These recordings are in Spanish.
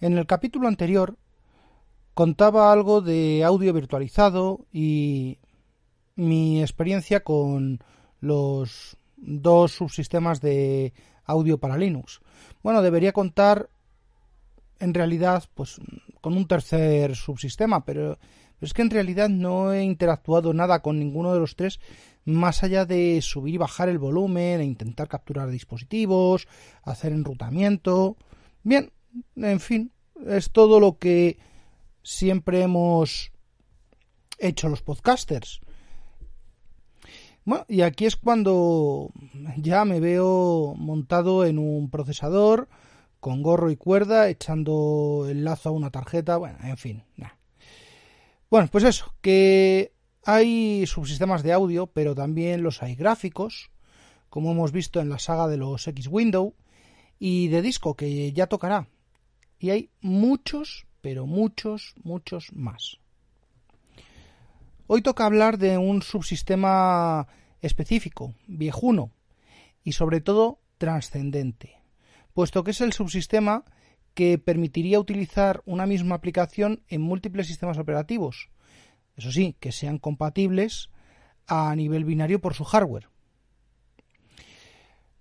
En el capítulo anterior contaba algo de audio virtualizado y mi experiencia con los dos subsistemas de audio para Linux. Bueno, debería contar en realidad pues con un tercer subsistema, pero, es que en realidad no he interactuado nada con ninguno de los tres más allá de subir y bajar el volumen e intentar capturar dispositivos, hacer enrutamiento. Bien, en fin, es todo lo que siempre hemos hecho los podcasters. Bueno, y aquí es cuando ya me veo montado en un procesador con gorro y cuerda, echando el lazo a una tarjeta, bueno, en fin. Bueno, pues eso, que hay subsistemas de audio, pero también los hay gráficos, como hemos visto en la saga de los X-Window, y de disco, que ya tocará. Y hay muchos, pero muchos, muchos más. Hoy toca hablar de un subsistema específico, viejuno, y sobre todo trascendente, puesto que es el subsistema que permitiría utilizar una misma aplicación en múltiples sistemas operativos, eso sí, que sean compatibles a nivel binario por su hardware.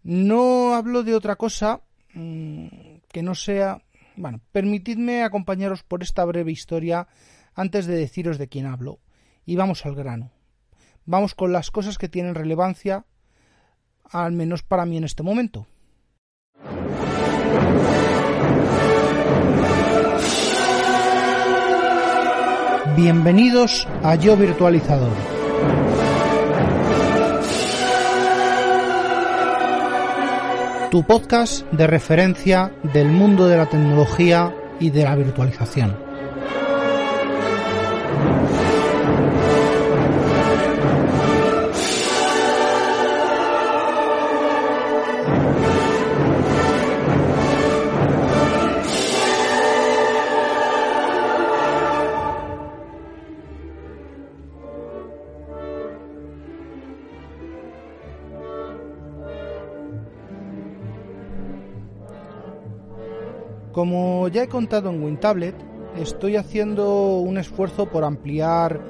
No hablo de otra cosa mm, que no sea bueno, permitidme acompañaros por esta breve historia antes de deciros de quién hablo. Y vamos al grano. Vamos con las cosas que tienen relevancia, al menos para mí en este momento. Bienvenidos a Yo Virtualizador tu podcast de referencia del mundo de la tecnología y de la virtualización. Como ya he contado en WinTablet, estoy haciendo un esfuerzo por ampliar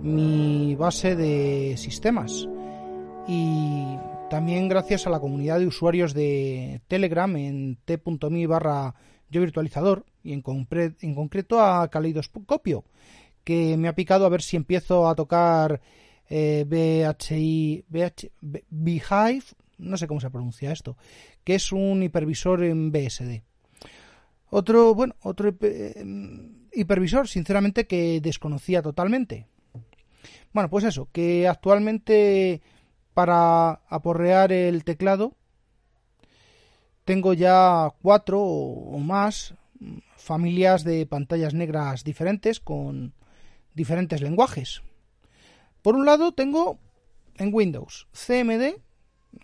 mi base de sistemas y también gracias a la comunidad de usuarios de Telegram en t.me barra yo y en, concreto a Caleidoscopio que me ha picado a ver si empiezo a tocar eh, BHI, BH, no sé cómo se pronuncia esto, que es un hipervisor en BSD. Otro, bueno, otro em, hipervisor, sinceramente, que desconocía totalmente. Bueno, pues eso, que actualmente para aporrear el teclado tengo ya cuatro o más familias de pantallas negras diferentes con diferentes lenguajes. Por un lado tengo en Windows CMD,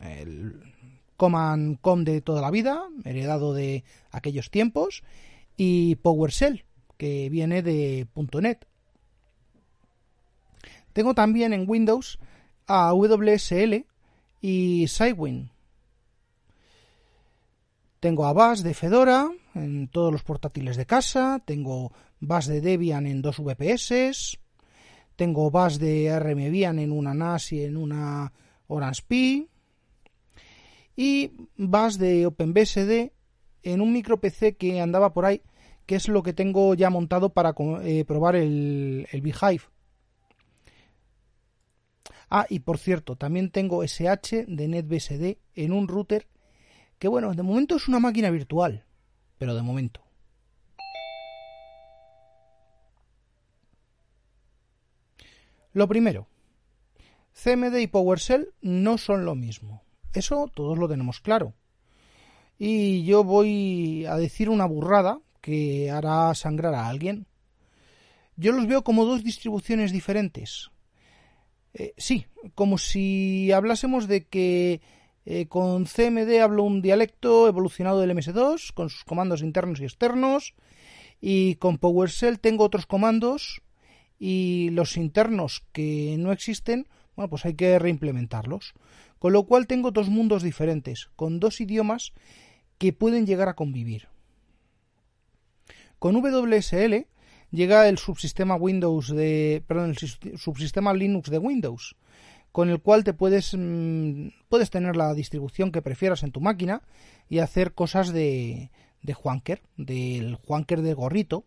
el Command Com de toda la vida, heredado de aquellos tiempos, y PowerShell, que viene de .NET. Tengo también en Windows a WSL y Sidewin. Tengo a Bash de Fedora en todos los portátiles de casa, tengo Bash de Debian en dos VPS, tengo Bash de RMVian en una NAS y en una Orange Pi, y vas de OpenBSD en un micro PC que andaba por ahí, que es lo que tengo ya montado para eh, probar el, el Beehive. Ah, y por cierto, también tengo SH de NetBSD en un router que, bueno, de momento es una máquina virtual, pero de momento. Lo primero, CMD y PowerShell no son lo mismo. Eso todos lo tenemos claro. Y yo voy a decir una burrada que hará sangrar a alguien. Yo los veo como dos distribuciones diferentes. Eh, sí, como si hablásemos de que eh, con CMD hablo un dialecto evolucionado del MS2, con sus comandos internos y externos, y con PowerShell tengo otros comandos y los internos que no existen, bueno, pues hay que reimplementarlos. Con lo cual tengo dos mundos diferentes, con dos idiomas que pueden llegar a convivir. Con WSL llega el subsistema Windows de, perdón, el subsistema Linux de Windows, con el cual te puedes, mm, puedes tener la distribución que prefieras en tu máquina y hacer cosas de, de Juanker, del Juanker de gorrito.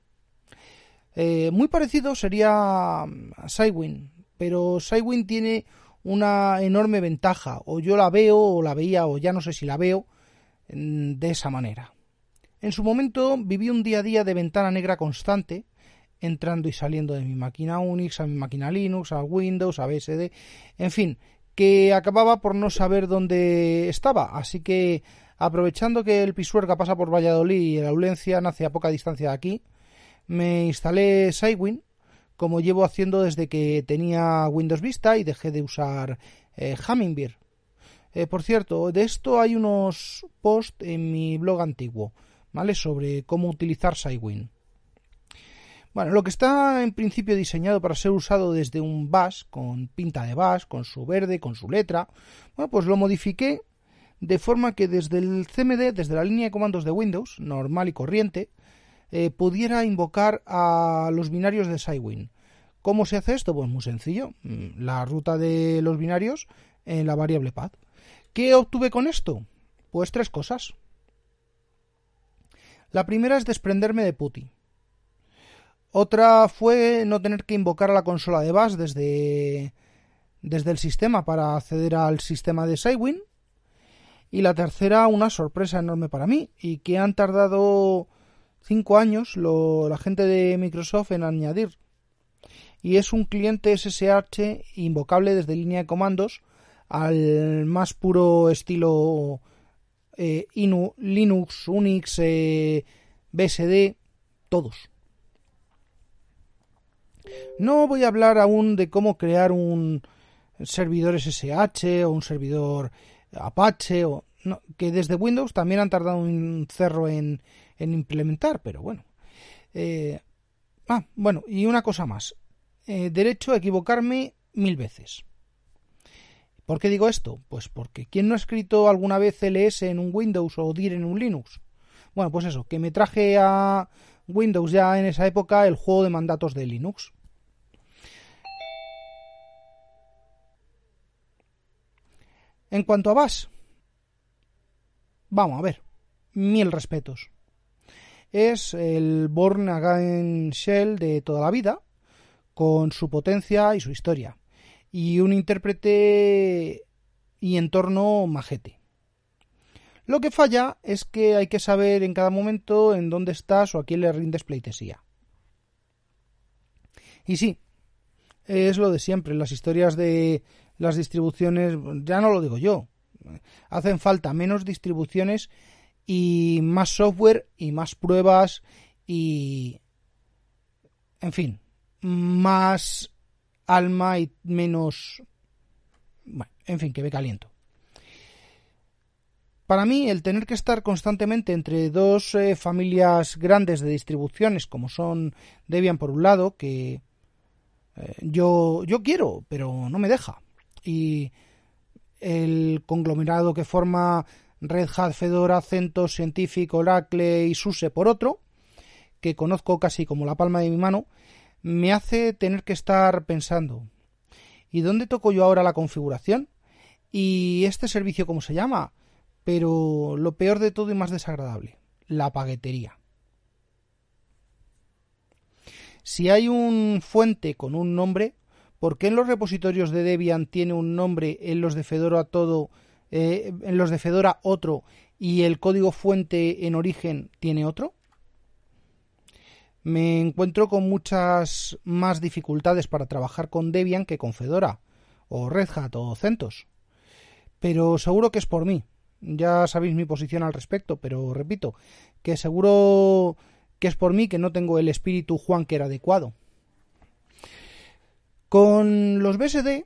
Eh, muy parecido sería mm, Cywin, pero Cywin tiene una enorme ventaja, o yo la veo, o la veía, o ya no sé si la veo, mm, de esa manera. En su momento viví un día a día de ventana negra constante, entrando y saliendo de mi máquina Unix a mi máquina Linux, a Windows, a BSD, en fin, que acababa por no saber dónde estaba. Así que, aprovechando que el Pisuerga pasa por Valladolid y la Aulencia nace a poca distancia de aquí, me instalé Cywin, como llevo haciendo desde que tenía Windows Vista y dejé de usar eh, Hummingbird. Eh, por cierto, de esto hay unos posts en mi blog antiguo, ¿vale? Sobre cómo utilizar Cywin. Bueno, lo que está en principio diseñado para ser usado desde un bash, con pinta de bash, con su verde, con su letra, bueno, pues lo modifiqué de forma que desde el CMD, desde la línea de comandos de Windows, normal y corriente, eh, pudiera invocar a los binarios de Cywin. ¿Cómo se hace esto? Pues muy sencillo. Mm, la ruta de los binarios en la variable path. ¿Qué obtuve con esto? Pues tres cosas. La primera es desprenderme de PuTTY. Otra fue no tener que invocar a la consola de Bash desde, desde el sistema para acceder al sistema de Cywin. Y la tercera, una sorpresa enorme para mí, y que han tardado cinco años la gente de Microsoft en añadir. Y es un cliente SSH invocable desde línea de comandos al más puro estilo eh, Linux, Unix, eh, BSD, todos. No voy a hablar aún de cómo crear un servidor SSH o un servidor Apache o que desde Windows también han tardado un cerro en, implementar, pero bueno. Eh, ah, bueno, y una cosa más. Eh, derecho a equivocarme mil veces. ¿Por qué digo esto? Pues porque ¿quién no ha escrito alguna vez CLS en un Windows o DIR en un Linux? Bueno, pues eso, que me traje a Windows ya en esa época el juego de mandatos de Linux. En cuanto a Bash, vamos a ver, mil respetos. Es el Born Again Shell de toda la vida, con su potencia y su historia, y un intérprete y entorno majete. Lo que falla es que hay que saber en cada momento en dónde estás o a quién le rindes pleitesía. Y sí, es lo de siempre, las historias de las distribuciones, ya no lo digo yo, hacen falta menos distribuciones y más software y más pruebas y, en fin, más alma y menos, bueno, en fin, que ve caliento. Para mí, el tener que estar constantemente entre dos eh, familias grandes de distribuciones, como son Debian por un lado, que eh, yo, yo quiero, pero no me deja y el conglomerado que forma Red Hat, Fedora, CentOS, Scientific, Oracle y SUSE por otro, que conozco casi como la palma de mi mano, me hace tener que estar pensando, ¿y dónde toco yo ahora la configuración? ¿Y este servicio cómo se llama? Pero lo peor de todo y más desagradable, la paquetería. Si hay un fuente con un nombre, ¿Por qué en los repositorios de Debian tiene un nombre, en los de Fedora todo, eh, en los de Fedora otro y el código fuente en origen tiene otro? Me encuentro con muchas más dificultades para trabajar con Debian que con Fedora, o Red Hat, o CentOS. Pero seguro que es por mí. Ya sabéis mi posición al respecto, pero repito, que seguro que es por mí que no tengo el espíritu Juanker adecuado. Con los BSD,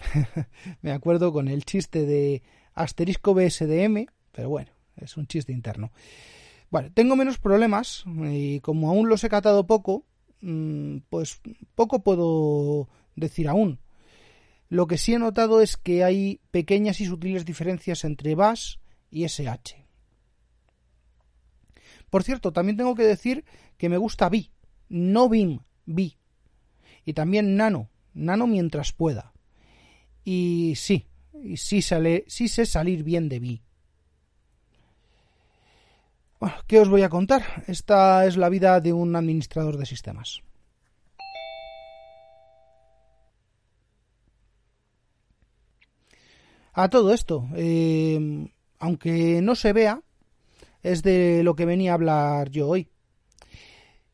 me acuerdo con el chiste de asterisco BSDM, pero bueno, es un chiste interno. Bueno, tengo menos problemas y como aún los he catado poco, mm, pues poco puedo decir aún. Lo que sí he notado es que hay pequeñas y sutiles diferencias entre BAS y SH. Por cierto, también tengo que decir que me gusta Vi, no BIM, Vi. Y también Nano, Nano mientras pueda. Y sí, y sí, sale, sí sé salir bien de Vi. Bueno, ¿qué os voy a contar? Esta es la vida de un administrador de sistemas. A todo esto, eh, aunque no se vea, es de lo que venía a hablar yo hoy.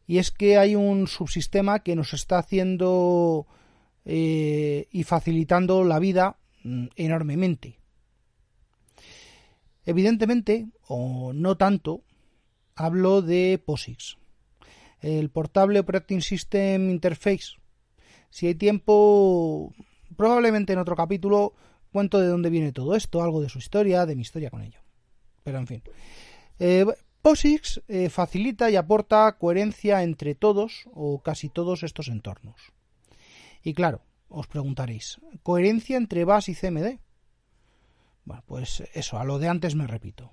Y es que hay un subsistema que nos está haciendo eh, y facilitando la vida mm, enormemente. Evidentemente, o no tanto, hablo de POSIX, el Portable Operating System Interface. Si hay tiempo, probablemente en otro capítulo cuento de dónde viene todo esto, algo de su historia, de mi historia con ello. Pero en fin. Eh, POSIX eh, facilita y aporta coherencia entre todos o casi todos estos entornos. Y claro, os preguntaréis, ¿coherencia entre BAS y CMD? Bueno, pues eso, a lo de antes me repito.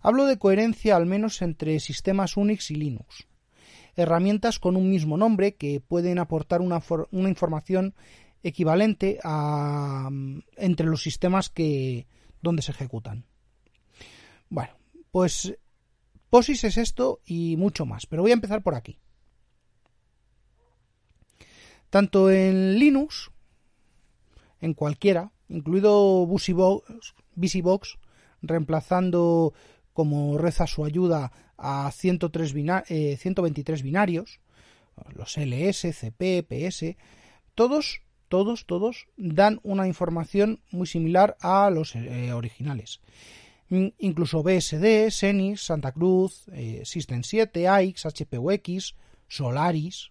Hablo de coherencia al menos entre sistemas Unix y Linux. Herramientas con un mismo nombre que pueden aportar una, una información equivalente a, entre los sistemas que, donde se ejecutan. Bueno, pues POSIX es esto y mucho más, pero voy a empezar por aquí. Tanto en Linux, en cualquiera, incluido BusyBox, reemplazando como reza su ayuda a 103 123 eh, binarios, los LS, CP, PS, todos, todos, todos dan una información muy similar a los eh, originales. Incluso BSD, Xenix, Santa Cruz, eh, System 7, AIX, HPUX, Solaris,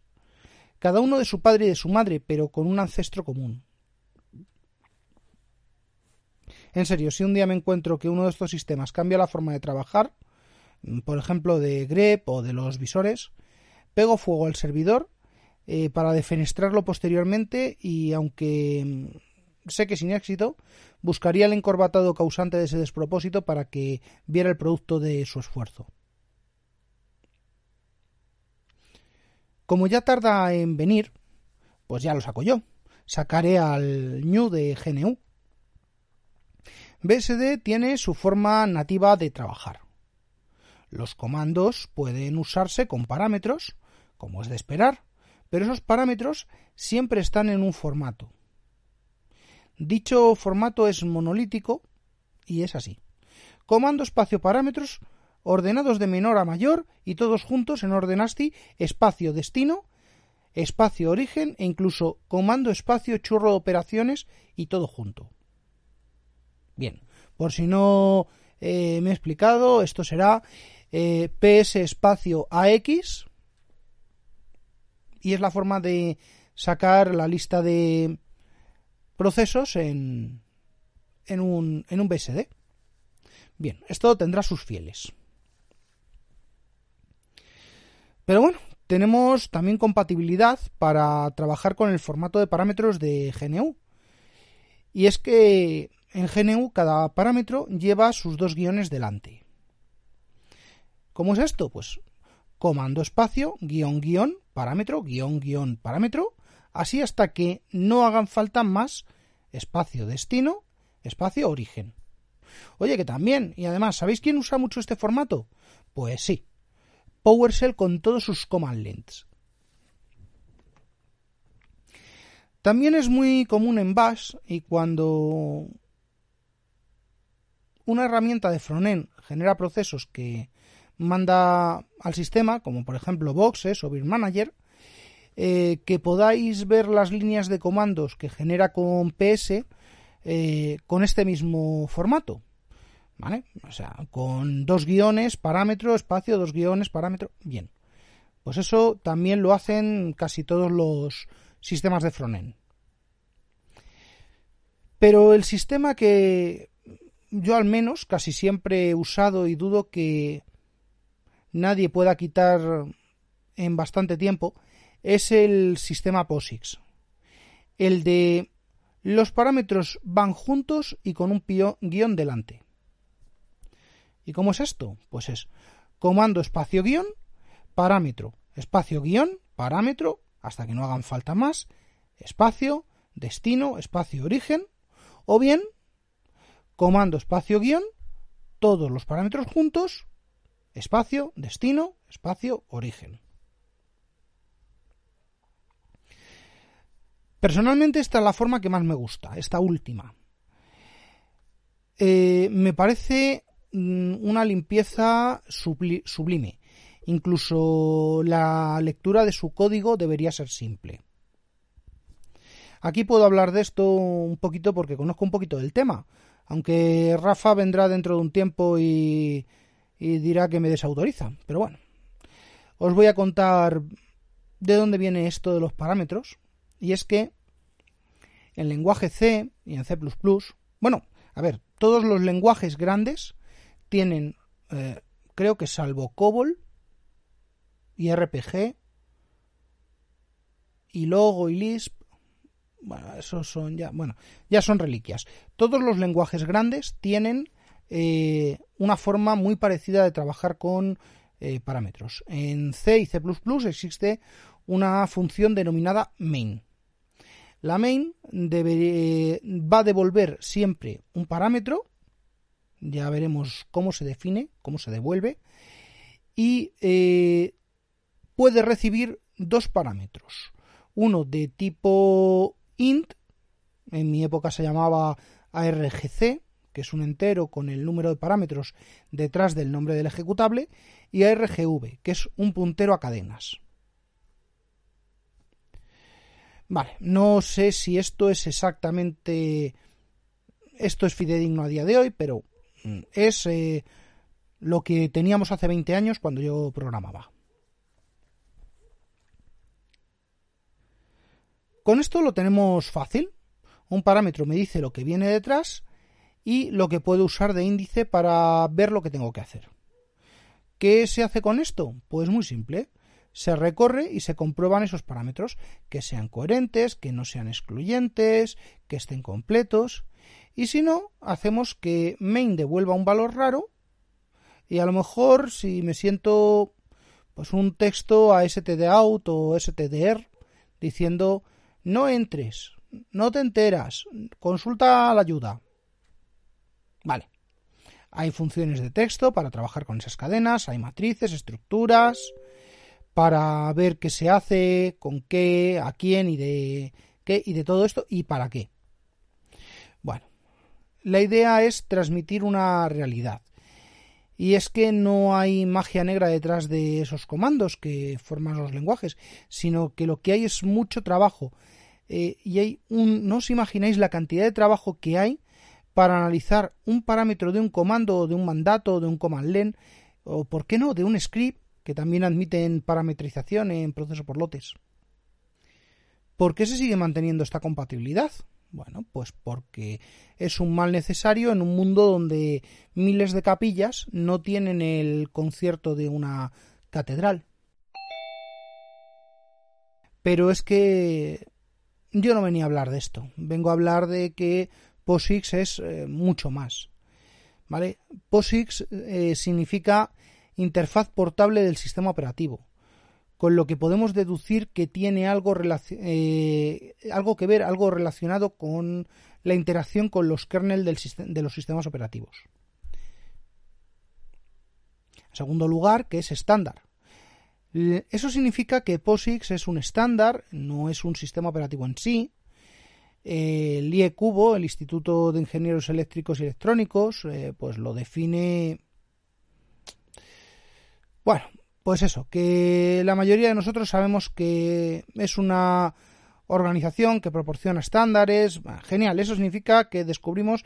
cada uno de su padre y de su madre, pero con un ancestro común. En serio, si un día me encuentro que uno de estos sistemas cambia la forma de trabajar, mm, por ejemplo de grep o de los visores, pego fuego al servidor eh, para defenestrarlo posteriormente y aunque mm, sé que sin éxito, buscaría el encorbatado causante de ese despropósito para que viera el producto de su esfuerzo. Como ya tarda en venir, pues ya lo saco yo. Sacaré al new de GNU BSD tiene su forma nativa de trabajar. Los comandos pueden usarse con parámetros, como es de esperar, pero esos parámetros siempre están en un formato. Dicho formato es monolítico y es así. Comando espacio parámetros ordenados de menor a mayor y todos juntos en orden ASCII espacio destino, espacio origen e incluso comando espacio churro operaciones y todo junto. Bien, por si no eh, me he explicado, esto será eh, PS espacio AX y es la forma de sacar la lista de procesos en, en, un, en un BSD. Bien, esto tendrá sus fieles. Pero bueno, tenemos también compatibilidad para trabajar con el formato de parámetros de GNU. Y es que en GNU cada parámetro lleva sus dos guiones delante. ¿Cómo es esto? Pues comando espacio, guion, guion, parámetro, guion, guion, parámetro, así hasta que no hagan falta más espacio destino, espacio origen. Oye, que también, y además, ¿sabéis quién usa mucho este formato? Pues sí, PowerShell con todos sus command lengths. También es muy común en Bash y cuando una herramienta de frontend genera procesos que manda al sistema, como por ejemplo Boxes o Beer Manager, eh, que podáis ver las líneas de comandos que genera con PS eh, con este mismo formato. ¿Vale? O sea, con dos guiones, parámetro, espacio, dos guiones, parámetro. Bien. Pues eso también lo hacen casi todos los sistemas de frontend. Pero el sistema que yo al menos casi siempre he usado y dudo que nadie pueda quitar en bastante tiempo es el sistema POSIX. El de los parámetros van juntos y con un guion delante. ¿Y cómo es esto? Pues es comando espacio guion, parámetro, espacio guion, parámetro, hasta que no hagan falta más, espacio, destino, espacio origen, o bien comando espacio guion, todos los parámetros juntos, espacio, destino, espacio, origen. Personalmente esta es la forma que más me gusta, esta última. Eh, me parece una limpieza sublime. Incluso la lectura de su código debería ser simple. Aquí puedo hablar de esto un poquito porque conozco un poquito del tema, aunque Rafa vendrá dentro de un tiempo y, y dirá que me desautoriza. Pero bueno, os voy a contar de dónde viene esto de los parámetros. Y es que en lenguaje C y en C ⁇ bueno, a ver, todos los lenguajes grandes tienen, eh, creo que salvo COBOL y RPG y Logo y Lisp, bueno, esos son ya, bueno, ya son reliquias. Todos los lenguajes grandes tienen eh, una forma muy parecida de trabajar con eh, parámetros. En C y C++ existe una función denominada main. La main va a devolver siempre un parámetro, ya veremos cómo se define, cómo se devuelve, y eh, puede recibir dos parámetros. Uno de tipo int, en mi época se llamaba argc, que es un entero con el número de parámetros detrás del nombre del ejecutable, y argv, que es un puntero a cadenas. Vale, no sé si esto es exactamente. Esto es fidedigno a día de hoy, pero es eh, lo que teníamos hace 20 años cuando yo programaba. Con esto lo tenemos fácil. Un parámetro me dice lo que viene detrás y lo que puedo usar de índice para ver lo que tengo que hacer. ¿Qué se hace con esto? Pues muy simple se recorre y se comprueban esos parámetros, que sean coherentes, que no sean excluyentes, que estén completos. Y si no, hacemos que main devuelva un valor raro y a lo mejor si me siento pues un texto a stdout o stdr diciendo no entres, no te enteras, consulta la ayuda. Vale. Hay funciones de texto para trabajar con esas cadenas, hay matrices, estructuras, para ver qué se hace, con qué, a quién y de qué y de todo esto y para qué. La idea es transmitir una realidad. Y es que no hay magia negra detrás de esos comandos que forman los lenguajes, sino que lo que hay es mucho trabajo. Eh, y hay un, no os imagináis la cantidad de trabajo que hay para analizar un parámetro de un comando de un mandato de un command len o por qué no de un script que también admiten parametrización en proceso por lotes. ¿Por qué se sigue manteniendo esta compatibilidad? Bueno, pues porque es un mal necesario en un mundo donde miles de capillas no tienen el concierto de una catedral. Pero es que yo no venía a hablar de esto. Vengo a hablar de que POSIX es eh, mucho más. ¿Vale? POSIX eh, significa interfaz portable del sistema operativo, con lo que podemos deducir que tiene algo, eh, algo que ver, algo relacionado con la interacción con los kernel de los sistemas operativos. En segundo lugar, que es estándar. Eso significa que POSIX es un estándar, no es un sistema operativo en sí. El IE Cubo, el Instituto de Ingenieros Eléctricos y Electrónicos, eh, pues lo define bueno, pues eso, que la mayoría de nosotros sabemos que es una organización que proporciona estándares. Genial, eso significa que descubrimos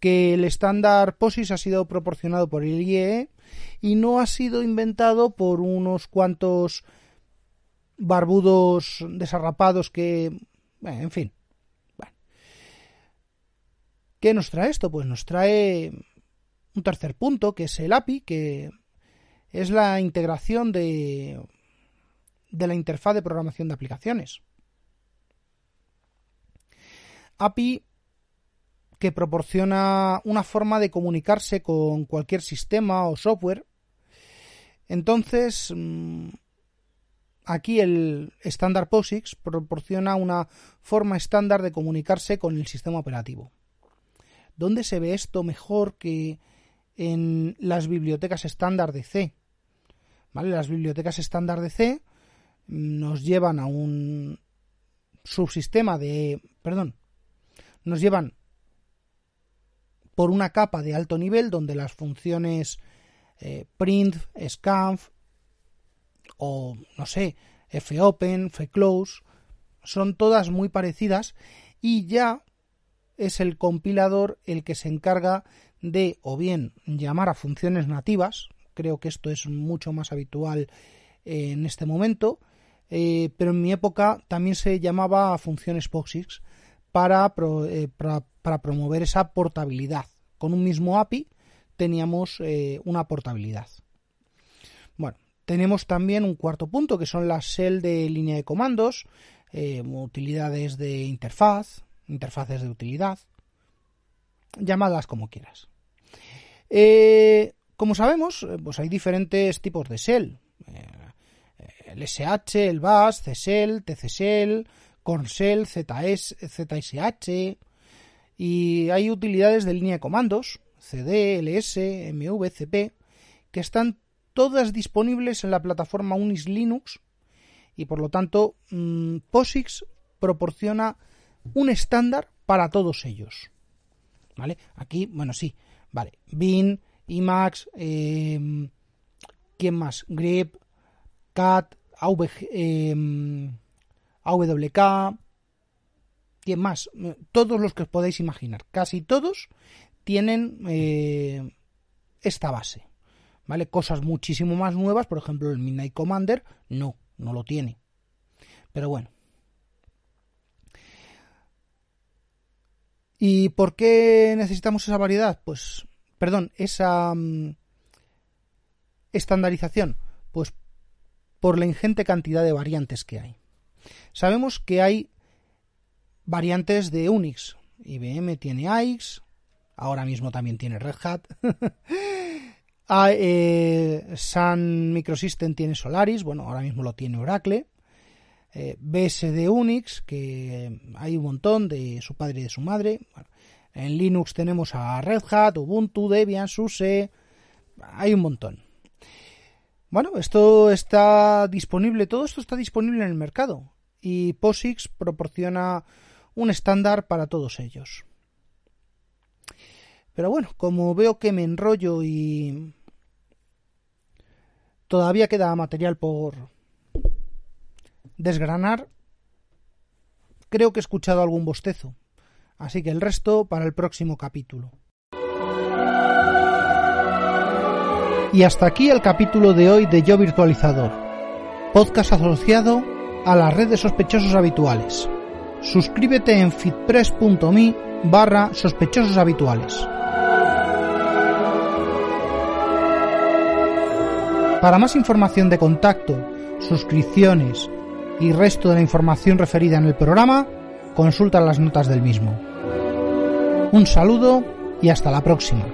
que el estándar POSIX ha sido proporcionado por el IEE y no ha sido inventado por unos cuantos barbudos desarrapados que... en fin. ¿Qué nos trae esto? Pues nos trae un tercer punto, que es el API, que es la integración de, la interfaz de programación de aplicaciones. API que proporciona una forma de comunicarse con cualquier sistema o software Entonces, mm, aquí el estándar POSIX proporciona una forma estándar de comunicarse con el sistema operativo. ¿Dónde se ve esto mejor que en las bibliotecas estándar de C? ¿Vale? Las bibliotecas estándar de C nos llevan a un subsistema de, perdón, nos llevan por una capa de alto nivel donde las funciones eh, print, scanf o no sé, fopen, fclose son todas muy parecidas y ya es el compilador el que se encarga de o bien llamar a funciones nativas, creo que esto es mucho más habitual en este momento, eh, pero en mi época también se llamaba funciones POSIX para, eh, para, promover esa portabilidad. Con un mismo API teníamos eh, una portabilidad. Bueno, tenemos también un cuarto punto que son las shell de línea de comandos, utilidades de interfaz, interfaces de utilidad, llamadas como quieras. Como sabemos, pues hay diferentes tipos de shell. El SH, el BAS, CSL, TCSL, Cornshell, ZS, ZSH y hay utilidades de línea de comandos, CD, LS, MV, CP, que están todas disponibles en la plataforma Unis Linux. Y por lo tanto mm, POSIX proporciona un estándar para todos ellos. ¿Vale? Aquí, bueno, sí, vale, Bin, Emacs, eh, ¿quién más? Grip, CAT, AW, AWK, ¿quién más? Todos los que os podéis imaginar, casi todos tienen eh, esta base. ¿Vale? Cosas muchísimo más nuevas, por ejemplo, el Midnight Commander, no, no lo tiene. Pero bueno. ¿Y por qué necesitamos esa variedad? Pues, perdón, esa mm, estandarización. Pues por la ingente cantidad de variantes que hay. Sabemos que hay variantes de Unix. IBM tiene AIX, ahora mismo también tiene Red Hat. Ah, Sun Microsystem tiene Solaris, bueno, ahora mismo lo tiene Oracle. Eh, BSD Unix, que hay un montón de su padre y de su madre. En Linux tenemos a Red Hat, Ubuntu, Debian, SUSE, hay un montón. Bueno, esto está disponible, todo esto está disponible en el mercado y POSIX proporciona un estándar para todos ellos. Pero bueno, como veo que me enrollo y todavía queda material por desgranar, creo que he escuchado algún bostezo. Así que el resto para el próximo capítulo. Y hasta aquí el capítulo de hoy de Yo Virtualizador, podcast asociado a la red de sospechosos habituales. Suscríbete en fitpress.me barra sospechosos habituales. Para más información de contacto, suscripciones y resto de la información referida en el programa, consulta las notas del mismo. Un saludo y hasta la próxima.